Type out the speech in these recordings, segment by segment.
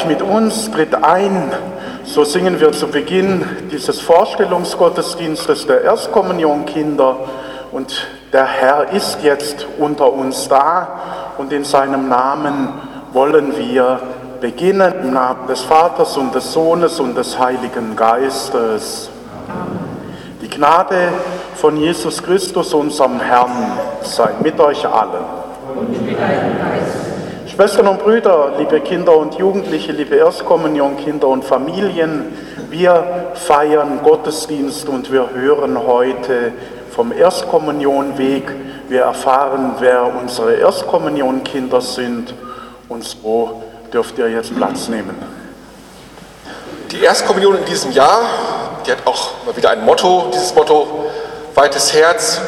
dich mit uns, tritt ein. So singen wir zu Beginn dieses Vorstellungsgottesdienstes der Erstkommunionkinder. Und der Herr ist jetzt unter uns da und in seinem Namen wollen wir beginnen im Namen des Vaters und des Sohnes und des Heiligen Geistes. Die Gnade von Jesus Christus, unserem Herrn, sei mit euch allen. Schwestern und Brüder, liebe Kinder und Jugendliche, liebe Erstkommunionkinder und Familien, wir feiern Gottesdienst und wir hören heute vom Erstkommunionweg. Wir erfahren, wer unsere Erstkommunionkinder sind und so dürft ihr jetzt Platz nehmen. Die Erstkommunion in diesem Jahr, die hat auch mal wieder ein Motto, dieses Motto, weites Herz,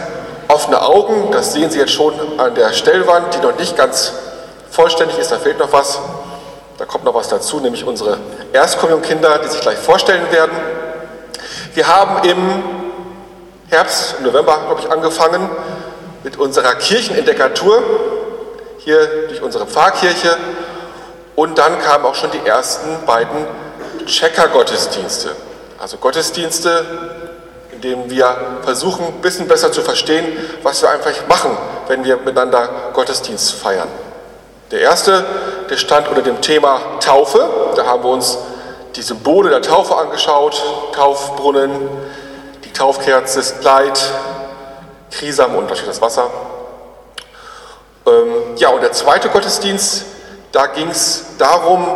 offene Augen, das sehen Sie jetzt schon an der Stellwand, die noch nicht ganz vollständig ist, da fehlt noch was. Da kommt noch was dazu, nämlich unsere Erstkommunionkinder, die sich gleich vorstellen werden. Wir haben im Herbst, im November, glaube ich, angefangen mit unserer Kirchenentdeckatur, hier durch unsere Pfarrkirche und dann kamen auch schon die ersten beiden Checker-Gottesdienste. Also Gottesdienste, in denen wir versuchen, ein bisschen besser zu verstehen, was wir einfach machen, wenn wir miteinander Gottesdienst feiern. Der erste, der stand unter dem Thema Taufe. Da haben wir uns die Symbole der Taufe angeschaut, Taufbrunnen, die Taufkerze, das Kleid, Krisam und natürlich das Wasser. Ähm, ja, und der zweite Gottesdienst, da ging es darum,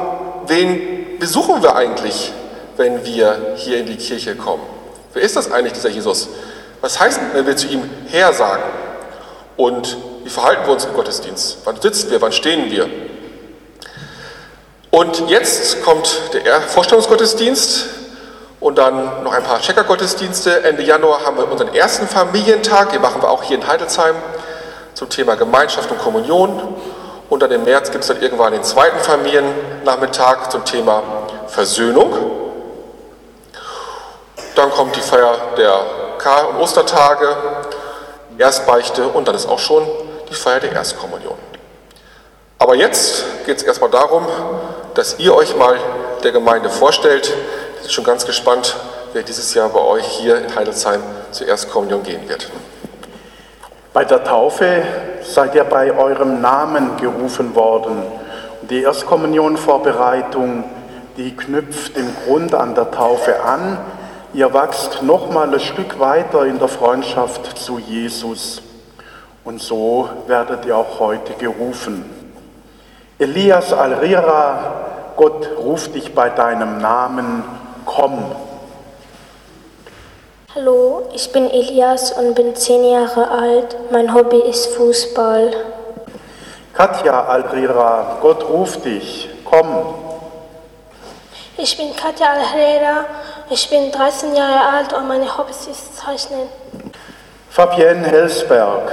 wen besuchen wir eigentlich, wenn wir hier in die Kirche kommen? Wer ist das eigentlich, dieser Jesus? Was heißt, wenn wir zu ihm her sagen? Und wie verhalten wir uns im Gottesdienst? Wann sitzen wir? Wann stehen wir? Und jetzt kommt der Vorstellungsgottesdienst und dann noch ein paar Checkergottesdienste. Ende Januar haben wir unseren ersten Familientag, den machen wir auch hier in Heidelsheim zum Thema Gemeinschaft und Kommunion. Und dann im März gibt es dann irgendwann den zweiten Familiennachmittag zum Thema Versöhnung. Dann kommt die Feier der Karl- und Ostertage, Erstbeichte und dann ist auch schon die Feier der Erstkommunion. Aber jetzt geht es erstmal darum, dass ihr euch mal der Gemeinde vorstellt. Ich bin schon ganz gespannt, wer dieses Jahr bei euch hier in Heidelsheim zur Erstkommunion gehen wird. Bei der Taufe seid ihr bei eurem Namen gerufen worden. Die Erstkommunionvorbereitung, die knüpft im Grund an der Taufe an. Ihr wachst nochmal ein Stück weiter in der Freundschaft zu Jesus. Und so werdet ihr auch heute gerufen. Elias Alrira, Gott ruft dich bei deinem Namen, komm. Hallo, ich bin Elias und bin zehn Jahre alt. Mein Hobby ist Fußball. Katja Alrira, Gott ruft dich, komm. Ich bin Katja Alrira, ich bin 13 Jahre alt und meine Hobby ist Zeichnen. Fabienne Helsberg,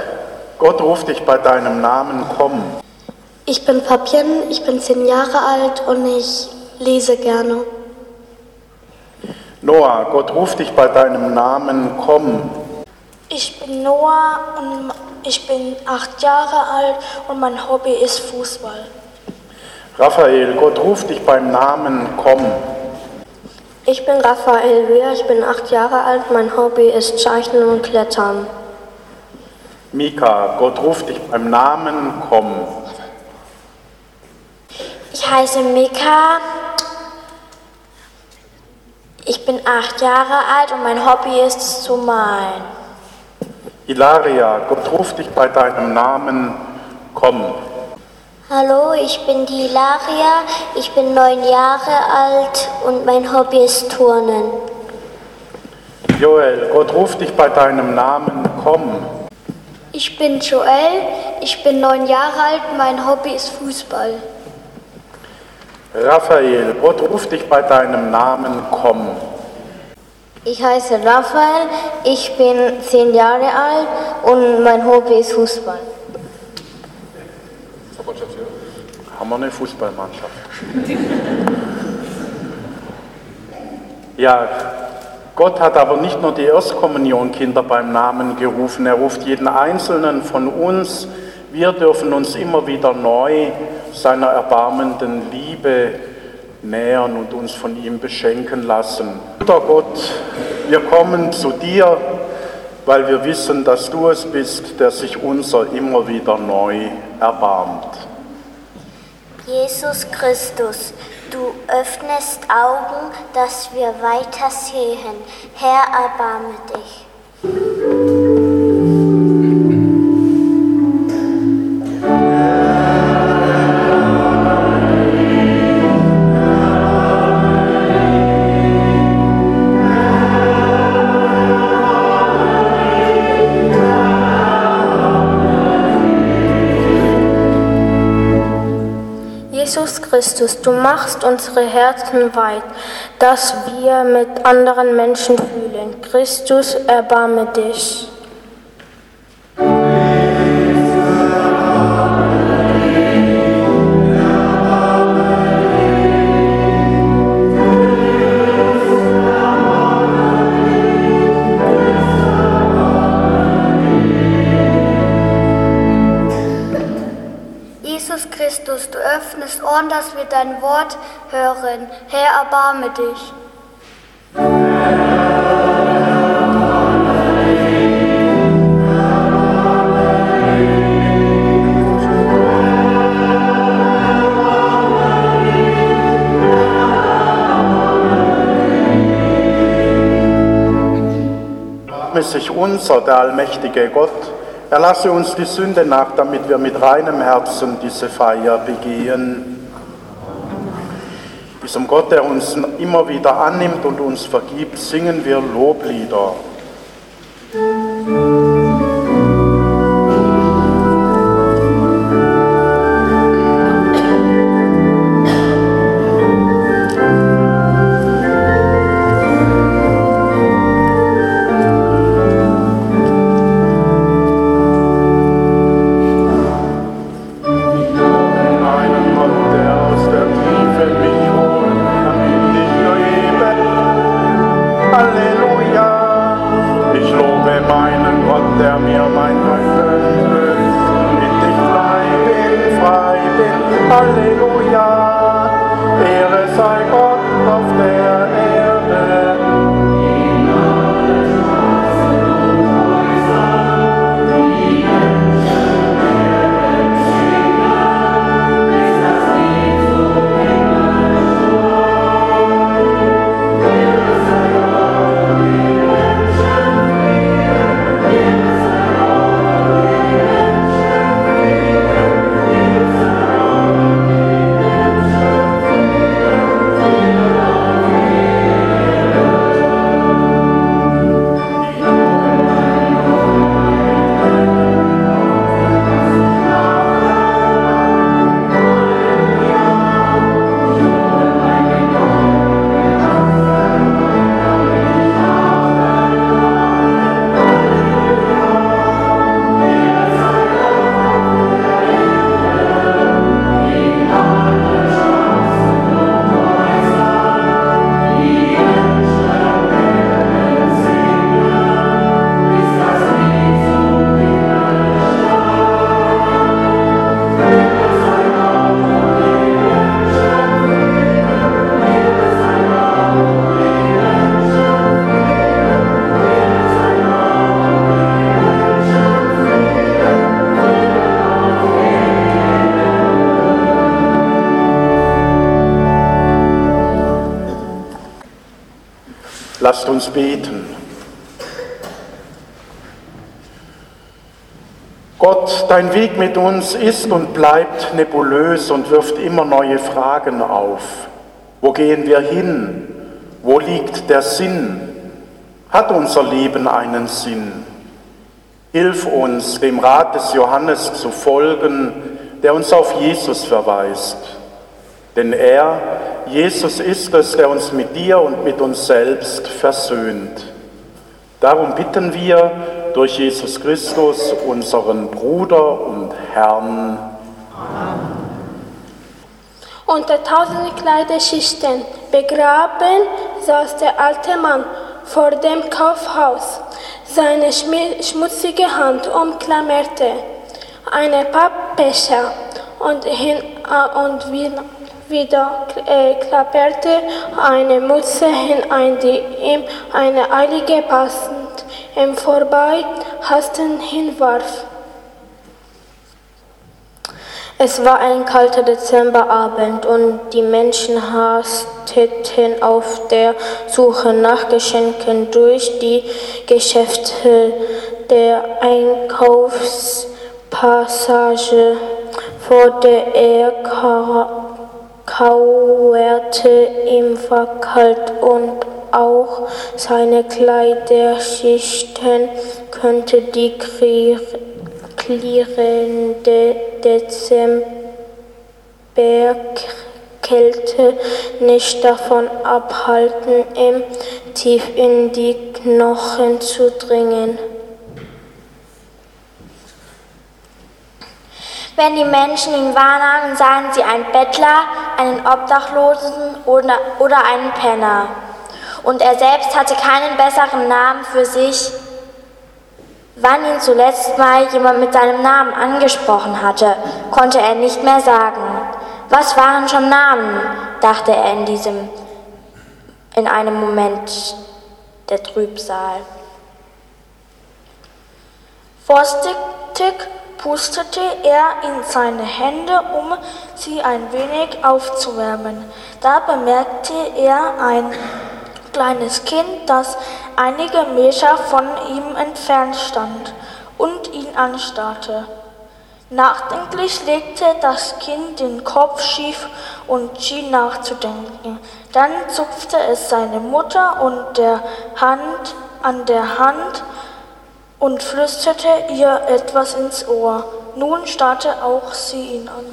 Gott ruft dich bei deinem Namen, komm. Ich bin Fabienne, ich bin zehn Jahre alt und ich lese gerne. Noah, Gott ruft dich bei deinem Namen, komm. Ich bin Noah und ich bin acht Jahre alt und mein Hobby ist Fußball. Raphael, Gott ruft dich beim Namen, komm. Ich bin Raphael Wehr, ich bin acht Jahre alt, mein Hobby ist Zeichnen und Klettern. Mika, Gott ruft dich beim Namen, komm. Ich heiße Mika, ich bin acht Jahre alt und mein Hobby ist es zu malen. Ilaria, Gott ruft dich bei deinem Namen, komm. Hallo, ich bin die Ilaria, ich bin neun Jahre alt und mein Hobby ist Turnen. Joel, Gott ruft dich bei deinem Namen, komm. Ich bin Joel, ich bin neun Jahre alt, mein Hobby ist Fußball. Raphael, Gott ruft dich bei deinem Namen, komm. Ich heiße Raphael, ich bin zehn Jahre alt und mein Hobby ist Fußball. Haben wir eine Fußballmannschaft? ja, Gott hat aber nicht nur die Erstkommunionkinder beim Namen gerufen, er ruft jeden einzelnen von uns Wir dürfen uns immer wieder neu seiner erbarmenden Liebe nähern und uns von ihm beschenken lassen. Guter Gott, wir kommen zu dir, weil wir wissen, dass du es bist, der sich unser immer wieder neu erbarmt. Jesus Christus, du öffnest Augen, dass wir weiter sehen. Herr, erbarme dich. Christus, du machst unsere Herzen weit, dass wir mit anderen Menschen fühlen. Christus, erbarme dich. Wir dein Wort hören. Herr, erbarme dich. Sich unser, der allmächtige Gott, erlasse uns die Sünde nach, damit wir mit reinem Herzen diese Feier begehen. Diesem Gott, der uns immer wieder annimmt und uns vergibt, singen wir Loblieder. Lasst uns beten. Gott, dein Weg mit uns ist und bleibt nebulös und wirft immer neue Fragen auf. Wo gehen wir hin? Wo liegt der Sinn? Hat unser Leben einen Sinn? Hilf uns, dem Rat des Johannes zu folgen, der uns auf Jesus verweist. Denn er, Jesus ist es, der uns mit dir und mit uns selbst versöhnt. Darum bitten wir durch Jesus Christus, unseren Bruder und Herrn. Unter tausend Kleiderschichten begraben saß der alte Mann vor dem Kaufhaus. Seine schmutzige Hand umklammerte eine Pappbecher und, hin, äh, und wieder äh, klapperte eine Mütze hinein, die ihm eine eilige passend im Vorbeihasten hinwarf. Es war ein kalter Dezemberabend und die Menschen hasteten auf der Suche nach Geschenken durch die Geschäfte der Einkaufspassage, vor der er kauerte ihm war kalt und auch seine Kleiderschichten könnte die klirrende Dezemberkälte nicht davon abhalten, ihm tief in die Knochen zu dringen. Wenn die Menschen ihn wahrnahmen, sahen sie einen Bettler, einen Obdachlosen oder, oder einen Penner. Und er selbst hatte keinen besseren Namen für sich. Wann ihn zuletzt mal jemand mit seinem Namen angesprochen hatte, konnte er nicht mehr sagen. Was waren schon Namen? dachte er in diesem, in einem Moment der Trübsal. Vorstig pustete er in seine Hände, um sie ein wenig aufzuwärmen. Da bemerkte er ein kleines Kind, das einige Meter von ihm entfernt stand und ihn anstarrte. Nachdenklich legte das Kind den Kopf schief und schien nachzudenken. Dann zupfte es seine Mutter und der Hand an der Hand und flüsterte ihr etwas ins Ohr. Nun starrte auch sie ihn an.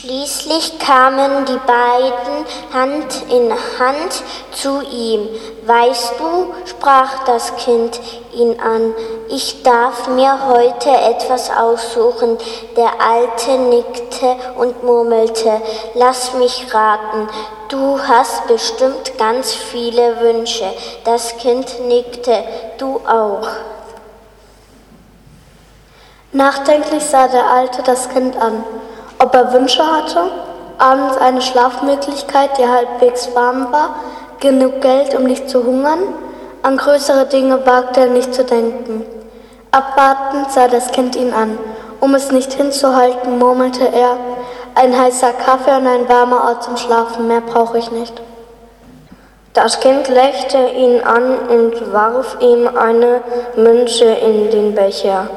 Schließlich kamen die beiden Hand in Hand zu ihm. Weißt du, sprach das Kind ihn an, ich darf mir heute etwas aussuchen. Der Alte nickte und murmelte, lass mich raten, du hast bestimmt ganz viele Wünsche. Das Kind nickte, du auch. Nachdenklich sah der Alte das Kind an ob er Wünsche hatte, abends eine Schlafmöglichkeit, die halbwegs warm war, genug Geld, um nicht zu hungern, an größere Dinge wagte er nicht zu denken. Abwartend sah das Kind ihn an. Um es nicht hinzuhalten, murmelte er, ein heißer Kaffee und ein warmer Ort zum Schlafen, mehr brauche ich nicht. Das Kind lächelte ihn an und warf ihm eine Münze in den Becher.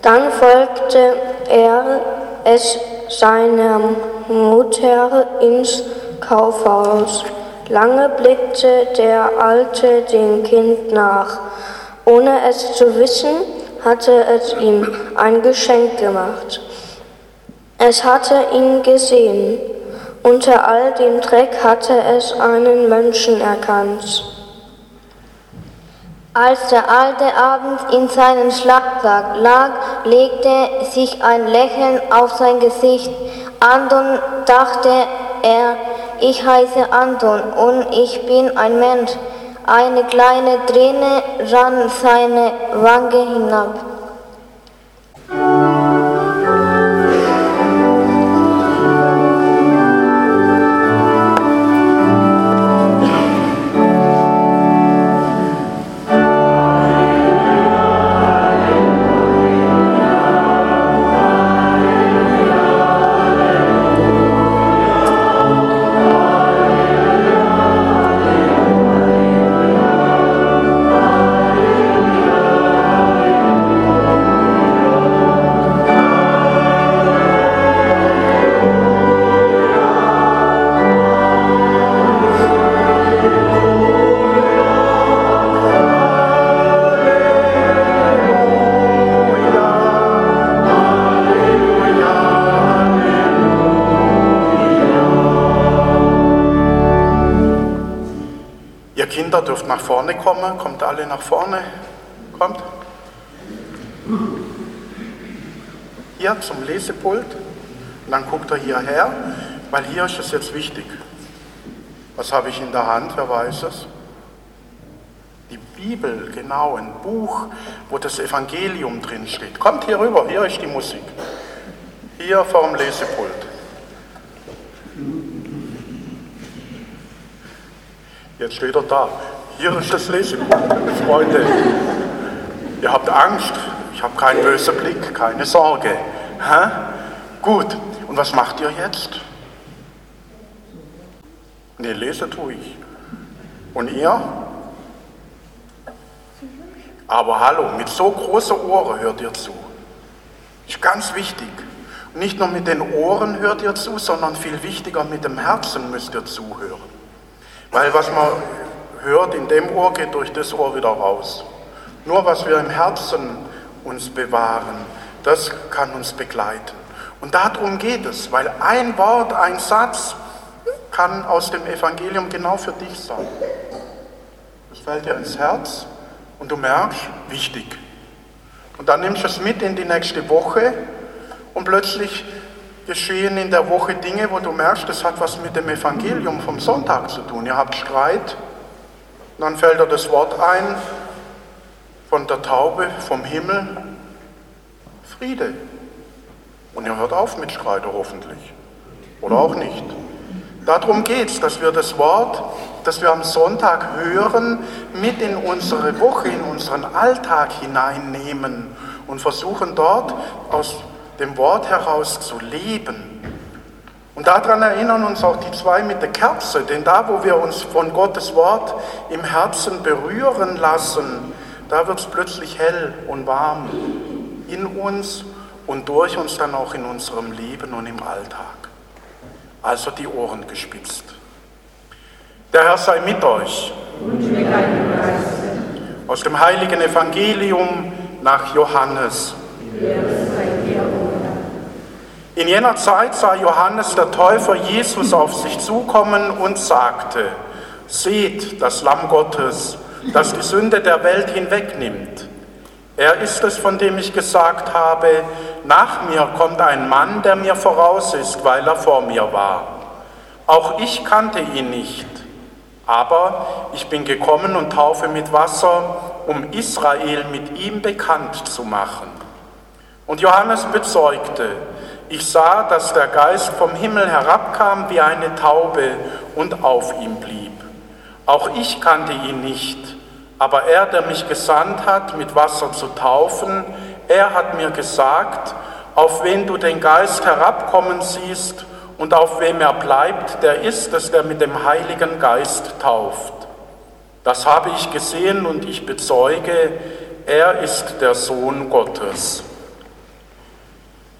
Dann folgte er es seiner Mutter ins Kaufhaus. Lange blickte der Alte dem Kind nach. Ohne es zu wissen, hatte es ihm ein Geschenk gemacht. Es hatte ihn gesehen. Unter all dem Dreck hatte es einen Menschen erkannt. Als der Alte abends in seinem Schlafsack lag, legte sich ein Lächeln auf sein Gesicht. Anton dachte er, ich heiße Anton und ich bin ein Mensch. Eine kleine Träne rann seine Wange hinab. Vorne kommen. Kommt alle nach vorne. Kommt. Hier zum Lesepult. Und dann guckt er hierher, weil hier ist es jetzt wichtig. Was habe ich in der Hand? Wer weiß es? Die Bibel, genau, ein Buch, wo das Evangelium drin steht. Kommt hier rüber, hier ist die Musik. Hier vorm Lesepult. Jetzt steht er da. Hier ist das Lesepult. Freunde, ihr habt Angst. Ich habe keinen bösen Blick, keine Sorge. Hä? Gut, und was macht ihr jetzt? Lese tue ich. Und ihr? Aber hallo, mit so großen Ohren hört ihr zu. Ist ganz wichtig. nicht nur mit den Ohren hört ihr zu, sondern viel wichtiger mit dem Herzen müsst ihr zuhören. Weil was man hört in dem Ohr geht durch das Ohr wieder raus. Nur was wir im Herzen uns bewahren, das kann uns begleiten. Und darum geht es, weil ein Wort, ein Satz kann aus dem Evangelium genau für dich sein. Es fällt dir ins Herz und du merkst, wichtig. Und dann nimmst du es mit in die nächste Woche und plötzlich geschehen in der Woche Dinge, wo du merkst, das hat was mit dem Evangelium vom Sonntag zu tun. Ihr habt Streit, und dann fällt dir das Wort ein von der Taube, vom Himmel, Friede. Und ihr hört auf mit Streit hoffentlich. Oder auch nicht. Darum geht es, dass wir das Wort, das wir am Sonntag hören, mit in unsere Woche, in unseren Alltag hineinnehmen und versuchen dort aus dem Wort heraus zu leben. Und daran erinnern uns auch die zwei mit der Kerze, denn da, wo wir uns von Gottes Wort im Herzen berühren lassen, da wird es plötzlich hell und warm in uns und durch uns dann auch in unserem Leben und im Alltag also die Ohren gespitzt. Der Herr sei mit euch. Aus dem heiligen Evangelium nach Johannes. In jener Zeit sah Johannes der Täufer Jesus auf sich zukommen und sagte, Seht das Lamm Gottes, das die Sünde der Welt hinwegnimmt. Er ist es, von dem ich gesagt habe, nach mir kommt ein Mann, der mir voraus ist, weil er vor mir war. Auch ich kannte ihn nicht, aber ich bin gekommen und taufe mit Wasser, um Israel mit ihm bekannt zu machen. Und Johannes bezeugte, ich sah, dass der Geist vom Himmel herabkam wie eine Taube und auf ihm blieb. Auch ich kannte ihn nicht aber er, der mich gesandt hat, mit Wasser zu taufen, er hat mir gesagt, auf wen du den Geist herabkommen siehst und auf wem er bleibt, der ist es, der mit dem Heiligen Geist tauft. Das habe ich gesehen und ich bezeuge, er ist der Sohn Gottes.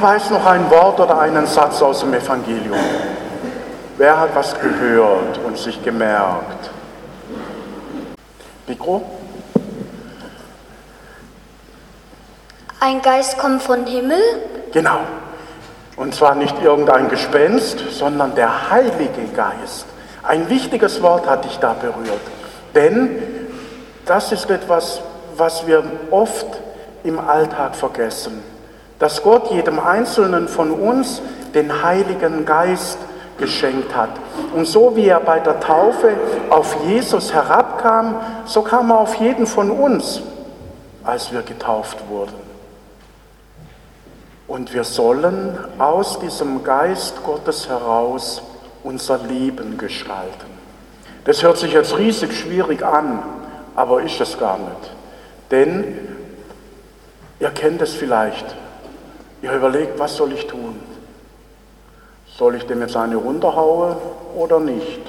Wer weiß noch ein Wort oder einen Satz aus dem Evangelium? Wer hat was gehört und sich gemerkt? Mikro? Ein Geist kommt von Himmel? Genau. Und zwar nicht irgendein Gespenst, sondern der Heilige Geist. Ein wichtiges Wort hat dich da berührt. Denn das ist etwas, was wir oft im Alltag vergessen, dass Gott jedem Einzelnen von uns den Heiligen Geist geschenkt hat. Und so wie er bei der Taufe auf Jesus herabkam, so kam er auf jeden von uns, als wir getauft wurden. Und wir sollen aus diesem Geist Gottes heraus unser Leben gestalten. Das hört sich jetzt riesig schwierig an, aber ist es gar nicht. Denn Ihr kennt es vielleicht. Ihr überlegt, was soll ich tun? Soll ich dem jetzt eine runterhauen oder nicht?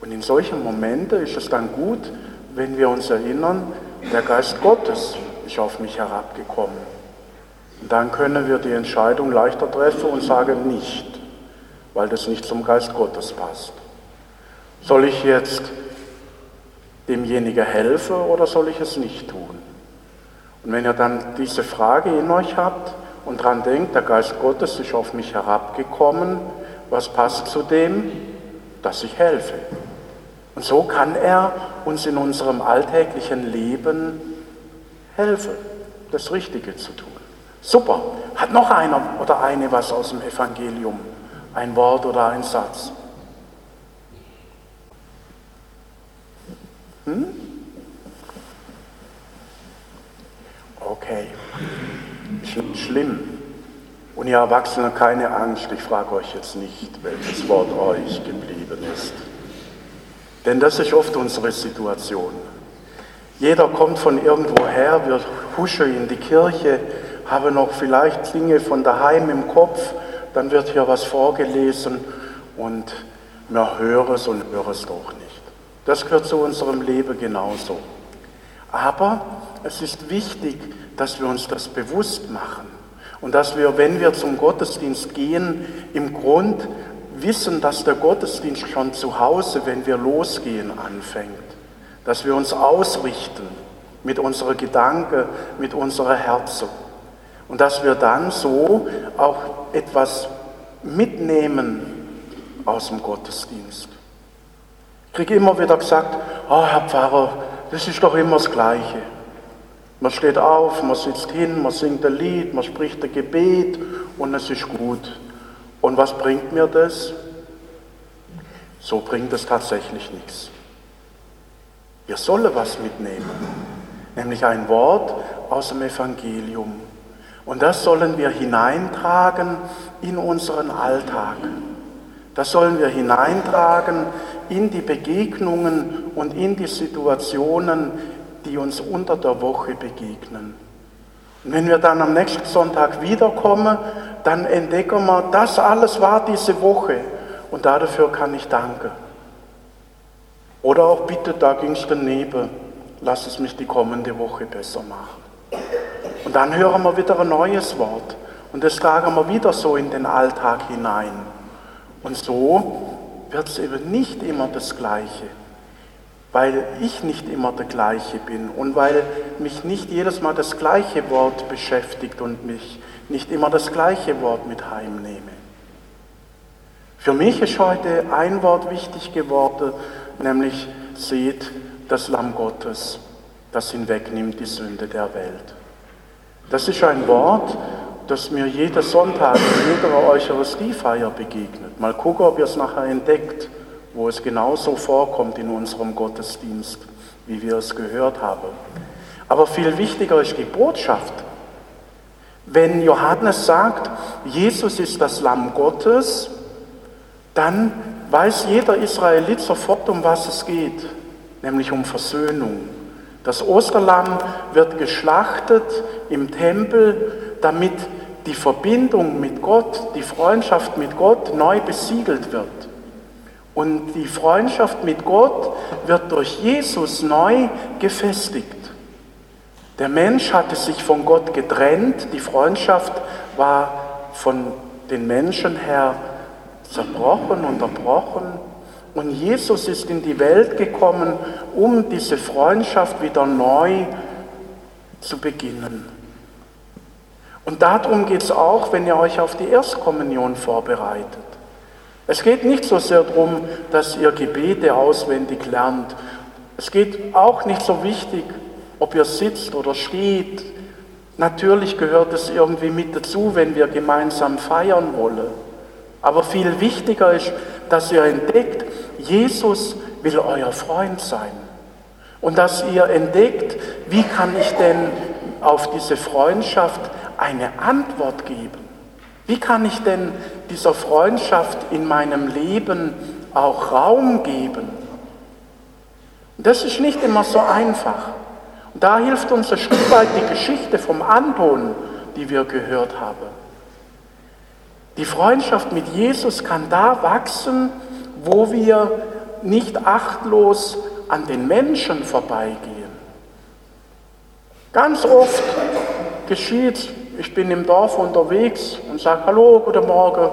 Und in solchen Momenten ist es dann gut, wenn wir uns erinnern, der Geist Gottes ist auf mich herabgekommen. Und dann können wir die Entscheidung leichter treffen und sagen nicht, weil das nicht zum Geist Gottes passt. Soll ich jetzt demjenigen helfen oder soll ich es nicht tun? Und wenn ihr dann diese Frage in euch habt und dran denkt, der Geist Gottes ist auf mich herabgekommen, was passt zu dem? Dass ich helfe. Und so kann er uns in unserem alltäglichen Leben helfen, das Richtige zu tun. Super. Hat noch einer oder eine was aus dem Evangelium? Ein Wort oder ein Satz? Hm? Okay. Schlimm. Und ihr Erwachsenen, keine Angst, ich frage euch jetzt nicht, welches Wort euch geblieben ist. Denn das ist oft unsere Situation. Jeder kommt von irgendwo her, wir huschen in die Kirche, haben noch vielleicht Dinge von daheim im Kopf, dann wird hier was vorgelesen und wir hören es und hören es doch nicht. Das gehört zu unserem Leben genauso. Aber es ist wichtig, dass wir uns das bewusst machen und dass wir, wenn wir zum Gottesdienst gehen, im Grund wissen, dass der Gottesdienst schon zu Hause, wenn wir losgehen, anfängt. Dass wir uns ausrichten mit unserer Gedanken, mit unserer Herzen. Und dass wir dann so auch etwas mitnehmen aus dem Gottesdienst. Ich kriege immer wieder gesagt, oh, Herr Pfarrer, das ist doch immer das Gleiche. Man steht auf, man sitzt hin, man singt ein Lied, man spricht ein Gebet und es ist gut. Und was bringt mir das? So bringt es tatsächlich nichts. Wir sollen was mitnehmen, nämlich ein Wort aus dem Evangelium. Und das sollen wir hineintragen in unseren Alltag. Das sollen wir hineintragen in die Begegnungen und in die Situationen, die uns unter der Woche begegnen. Und wenn wir dann am nächsten Sonntag wiederkommen, dann entdecken wir, das alles war diese Woche und dafür kann ich danken. Oder auch bitte, da ging es daneben, lass es mich die kommende Woche besser machen. Und dann hören wir wieder ein neues Wort und das tragen wir wieder so in den Alltag hinein. Und so wird es eben nicht immer das Gleiche weil ich nicht immer der gleiche bin und weil mich nicht jedes Mal das gleiche Wort beschäftigt und mich nicht immer das gleiche Wort mit heimnehme. Für mich ist heute ein Wort wichtig geworden, nämlich seht das Lamm Gottes, das hinwegnimmt die Sünde der Welt. Das ist ein Wort, das mir jeden Sonntag in jeder Eucharistiefeier begegnet. Mal gucken, ob ihr es nachher entdeckt wo es genauso vorkommt in unserem Gottesdienst, wie wir es gehört haben. Aber viel wichtiger ist die Botschaft. Wenn Johannes sagt, Jesus ist das Lamm Gottes, dann weiß jeder Israelit sofort, um was es geht, nämlich um Versöhnung. Das Osterlamm wird geschlachtet im Tempel, damit die Verbindung mit Gott, die Freundschaft mit Gott neu besiegelt wird. Und die Freundschaft mit Gott wird durch Jesus neu gefestigt. Der Mensch hatte sich von Gott getrennt, die Freundschaft war von den Menschen her zerbrochen, unterbrochen. Und Jesus ist in die Welt gekommen, um diese Freundschaft wieder neu zu beginnen. Und darum geht es auch, wenn ihr euch auf die Erstkommunion vorbereitet. Es geht nicht so sehr darum, dass ihr Gebete auswendig lernt. Es geht auch nicht so wichtig, ob ihr sitzt oder steht. Natürlich gehört es irgendwie mit dazu, wenn wir gemeinsam feiern wollen. Aber viel wichtiger ist, dass ihr entdeckt, Jesus will euer Freund sein. Und dass ihr entdeckt, wie kann ich denn auf diese Freundschaft eine Antwort geben? Wie kann ich denn dieser Freundschaft in meinem Leben auch Raum geben? Das ist nicht immer so einfach. Da hilft uns ein Stück weit die Geschichte vom Anton, die wir gehört haben. Die Freundschaft mit Jesus kann da wachsen, wo wir nicht achtlos an den Menschen vorbeigehen. Ganz oft geschieht, ich bin im Dorf unterwegs und sage Hallo, guten Morgen.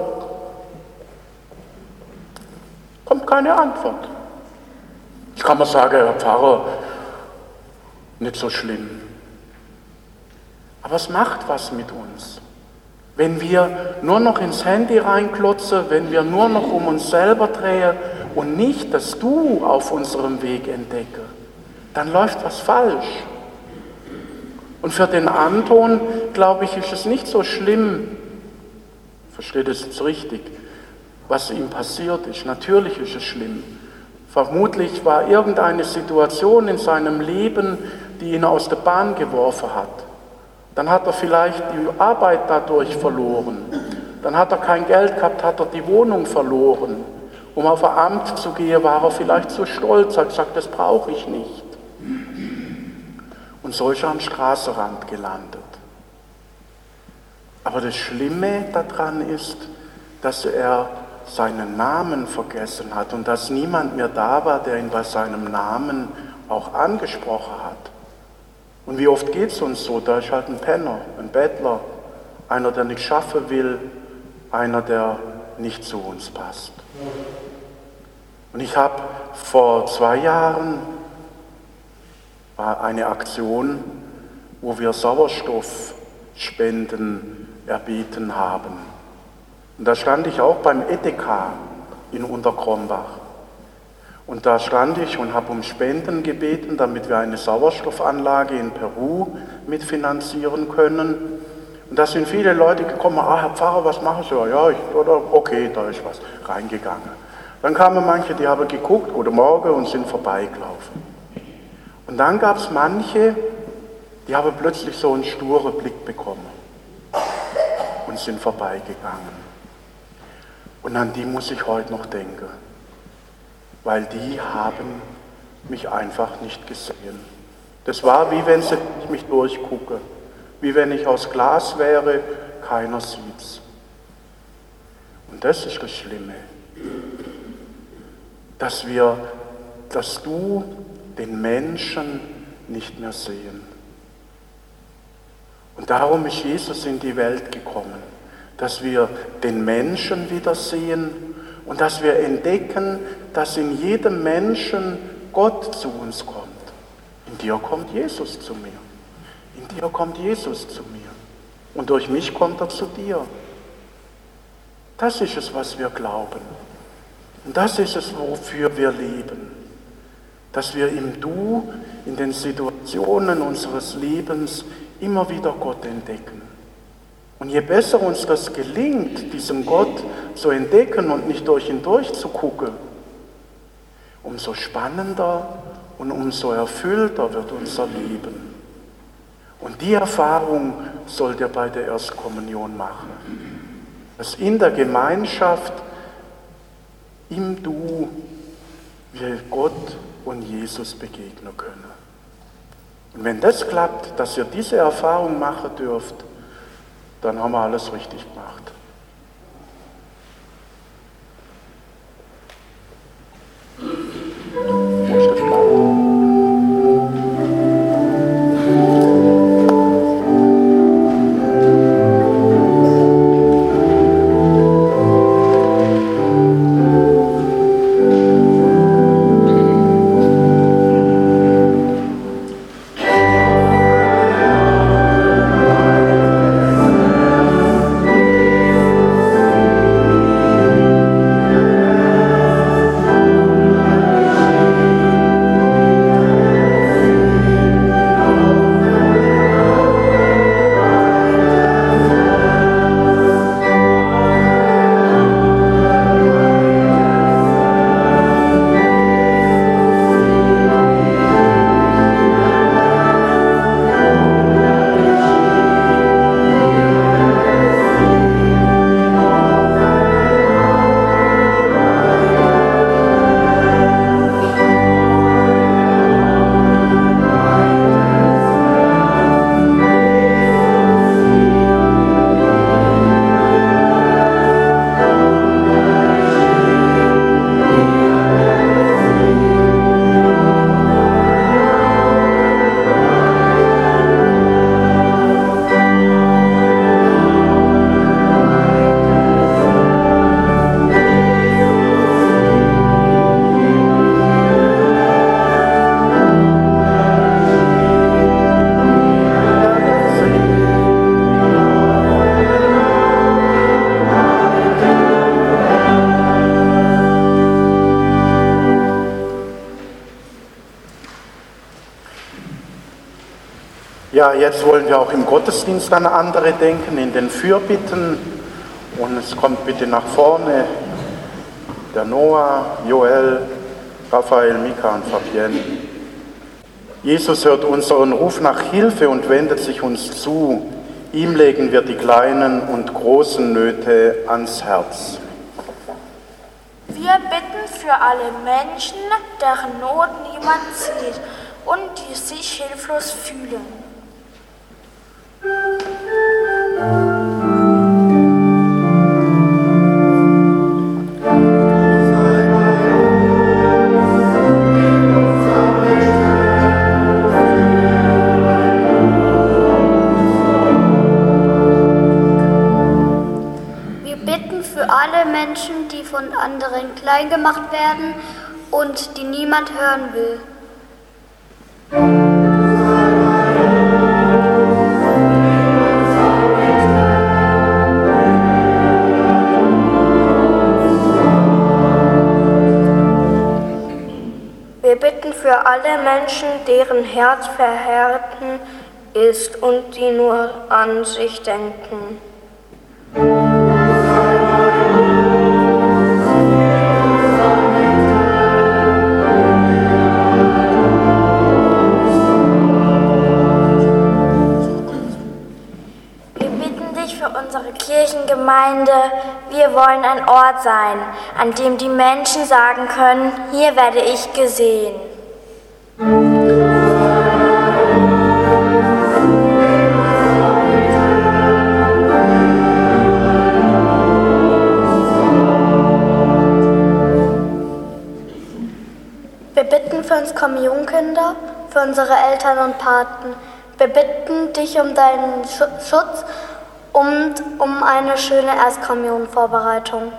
Kommt keine Antwort. Ich kann mal sagen, Herr Pfarrer, nicht so schlimm. Aber es macht was mit uns. Wenn wir nur noch ins Handy reinklotzen, wenn wir nur noch um uns selber drehen und nicht das Du auf unserem Weg entdecken, dann läuft was falsch. Und für den Anton, glaube ich, ist es nicht so schlimm, versteht es jetzt richtig, was ihm passiert ist. Natürlich ist es schlimm. Vermutlich war irgendeine Situation in seinem Leben, die ihn aus der Bahn geworfen hat. Dann hat er vielleicht die Arbeit dadurch verloren. Dann hat er kein Geld gehabt, hat er die Wohnung verloren. Um auf ein Amt zu gehen, war er vielleicht zu stolz, hat gesagt, das brauche ich nicht. Und so ist er am Straßenrand gelandet. Aber das Schlimme daran ist, dass er seinen Namen vergessen hat und dass niemand mehr da war, der ihn bei seinem Namen auch angesprochen hat. Und wie oft geht es uns so? Da ist halt ein Penner, ein Bettler, einer, der nichts schaffen will, einer, der nicht zu uns passt. Und ich habe vor zwei Jahren eine Aktion, wo wir Sauerstoffspenden erbeten haben. Und da stand ich auch beim Edeka in Unterkrombach. Und da stand ich und habe um Spenden gebeten, damit wir eine Sauerstoffanlage in Peru mitfinanzieren können. Und da sind viele Leute gekommen, ah, Herr Pfarrer, was machen Sie? Ja, ich, oder okay, da ist was reingegangen. Dann kamen manche, die haben geguckt, guten Morgen, und sind vorbeigelaufen. Und dann gab es manche, die haben plötzlich so einen sturen Blick bekommen und sind vorbeigegangen. Und an die muss ich heute noch denken weil die haben mich einfach nicht gesehen. Das war wie wenn sie mich durchgucke, wie wenn ich aus Glas wäre, keiner sieht's. Und das ist das Schlimme, dass wir, dass du den Menschen nicht mehr sehen. Und darum ist Jesus in die Welt gekommen, dass wir den Menschen wieder sehen und dass wir entdecken, dass in jedem Menschen Gott zu uns kommt. In dir kommt Jesus zu mir. In dir kommt Jesus zu mir. Und durch mich kommt er zu dir. Das ist es, was wir glauben. Und das ist es, wofür wir leben. Dass wir im Du, in den Situationen unseres Lebens immer wieder Gott entdecken. Und je besser uns das gelingt, diesen Gott zu entdecken und nicht durch ihn durchzugucken, umso spannender und umso erfüllter wird unser Leben. Und die Erfahrung sollt ihr bei der Erstkommunion machen. Dass in der Gemeinschaft, im Du, wir Gott und Jesus begegnen können. Und wenn das klappt, dass ihr diese Erfahrung machen dürft, dann haben wir alles richtig gemacht. Wo Ja, jetzt wollen wir auch im Gottesdienst an andere denken, in den Fürbitten. Und es kommt bitte nach vorne der Noah, Joel, Raphael, Mika und Fabienne. Jesus hört unseren Ruf nach Hilfe und wendet sich uns zu. Ihm legen wir die kleinen und großen Nöte ans Herz. Wir bitten für alle Menschen, deren Not niemand sieht und die sich hilflos fühlen. Hören will. Wir bitten für alle Menschen, deren Herz verhärten ist und die nur an sich denken. Kirchengemeinde, wir wollen ein Ort sein, an dem die Menschen sagen können, hier werde ich gesehen. Wir bitten für uns Kommunionkinder, für unsere Eltern und Paten. Wir bitten dich um deinen Schutz und um eine schöne Erstkommunionvorbereitung.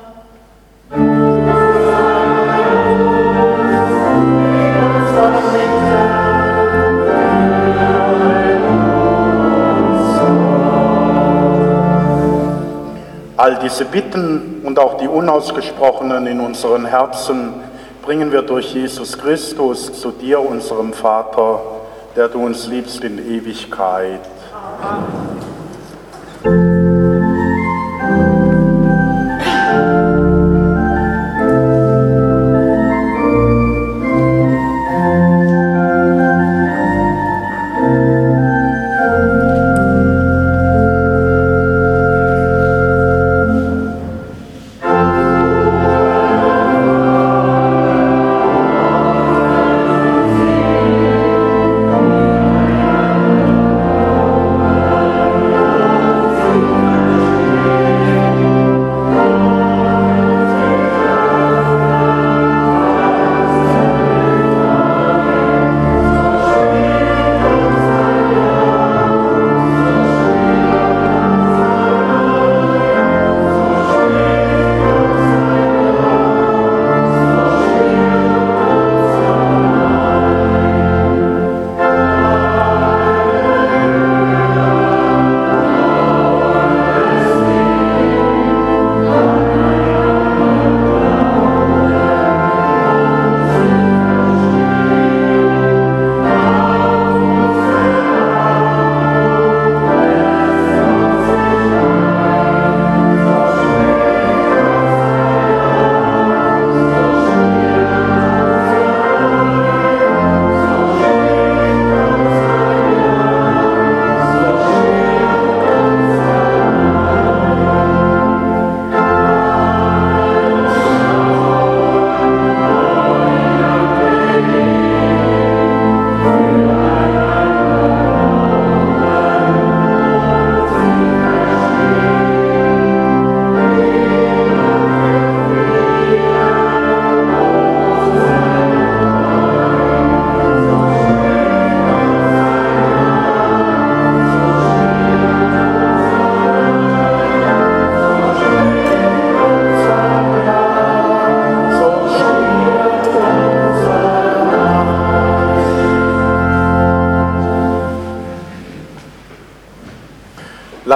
All diese Bitten und auch die unausgesprochenen in unseren Herzen bringen wir durch Jesus Christus zu dir, unserem Vater, der du uns liebst in Ewigkeit. Amen.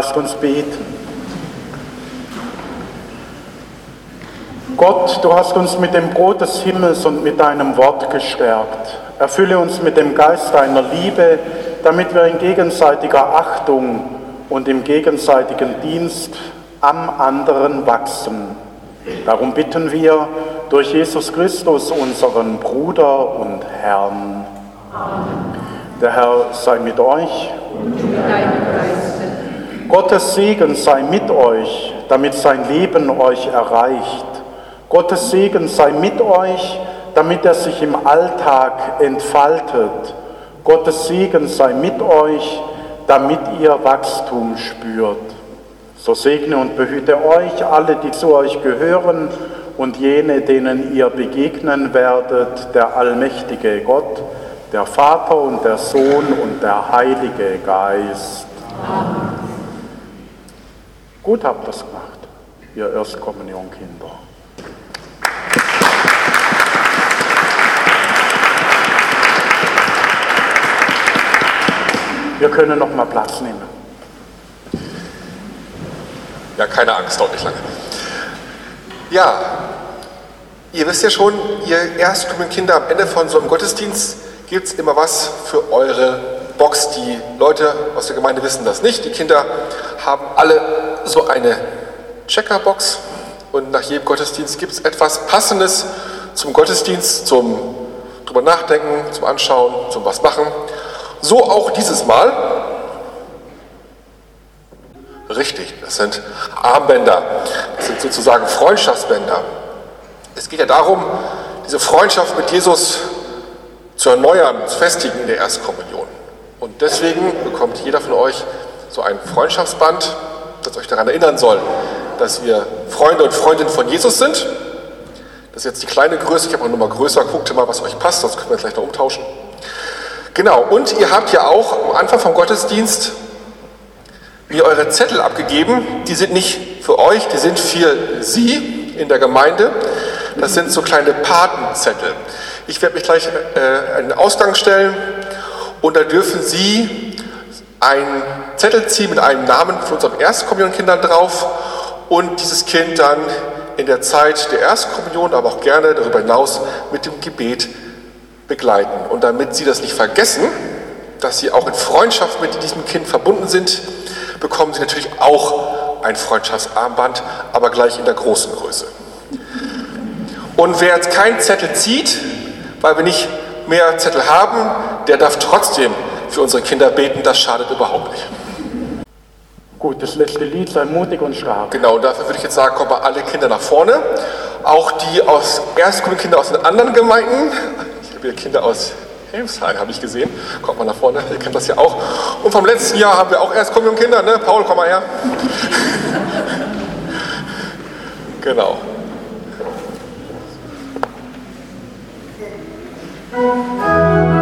Lasst uns beten. Gott, du hast uns mit dem Brot des Himmels und mit deinem Wort gestärkt. Erfülle uns mit dem Geist deiner Liebe, damit wir in gegenseitiger Achtung und im gegenseitigen Dienst am anderen wachsen. Darum bitten wir durch Jesus Christus, unseren Bruder und Herrn. Der Herr sei mit euch. Gottes Segen sei mit euch, damit sein Leben euch erreicht. Gottes Segen sei mit euch, damit er sich im Alltag entfaltet. Gottes Segen sei mit euch, damit ihr Wachstum spürt. So segne und behüte euch alle, die zu euch gehören und jene, denen ihr begegnen werdet, der allmächtige Gott, der Vater und der Sohn und der Heilige Geist. Amen. Gut habt ihr es gemacht, ihr Erstkommunionkinder. Wir können noch mal Platz nehmen. Ja, keine Angst, dauert nicht lange. Ja, ihr wisst ja schon, ihr erstkommenden Kinder, am Ende von so einem Gottesdienst gibt es immer was für eure Box. Die Leute aus der Gemeinde wissen das nicht. Die Kinder haben alle so eine Checkerbox und nach jedem Gottesdienst gibt es etwas Passendes zum Gottesdienst, zum drüber nachdenken, zum Anschauen, zum was machen. So auch dieses Mal. Richtig, das sind Armbänder, das sind sozusagen Freundschaftsbänder. Es geht ja darum, diese Freundschaft mit Jesus zu erneuern, zu festigen in der Erstkommunion. Und deswegen bekommt jeder von euch so ein Freundschaftsband, das euch daran erinnern soll, dass wir Freunde und Freundinnen von Jesus sind. Das ist jetzt die kleine Größe, ich habe auch nochmal größer, guckt mal, was euch passt, sonst können wir gleich noch umtauschen. Genau, und ihr habt ja auch am Anfang vom Gottesdienst mir eure Zettel abgegeben. Die sind nicht für euch, die sind für Sie in der Gemeinde. Das sind so kleine Patenzettel. Ich werde mich gleich äh, den Ausgang stellen und da dürfen Sie einen Zettel ziehen mit einem Namen von unseren Erstkommunionkindern drauf und dieses Kind dann in der Zeit der Erstkommunion, aber auch gerne darüber hinaus mit dem Gebet begleiten. Und damit Sie das nicht vergessen, dass Sie auch in Freundschaft mit diesem Kind verbunden sind, bekommen Sie natürlich auch ein Freundschaftsarmband, aber gleich in der großen Größe. Und wer jetzt keinen Zettel zieht, weil wir nicht mehr Zettel haben, der darf trotzdem für unsere Kinder beten, das schadet überhaupt nicht. Gut, das letzte Lied, sei mutig und stark. Genau, dafür würde ich jetzt sagen, kommen alle Kinder nach vorne. Auch die aus Erstgrundkinder aus den anderen Gemeinden. Ich habe hier Kinder aus Helmsheim, habe ich gesehen. Kommt mal nach vorne, ihr kennt das ja auch. Und vom letzten Jahr haben wir auch Erstkommunion-Kinder, ne? Paul, komm mal her. genau. Thank you.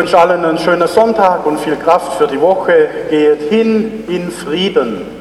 Wünsche allen einen schönen Sonntag und viel Kraft für die Woche. Geht hin in Frieden.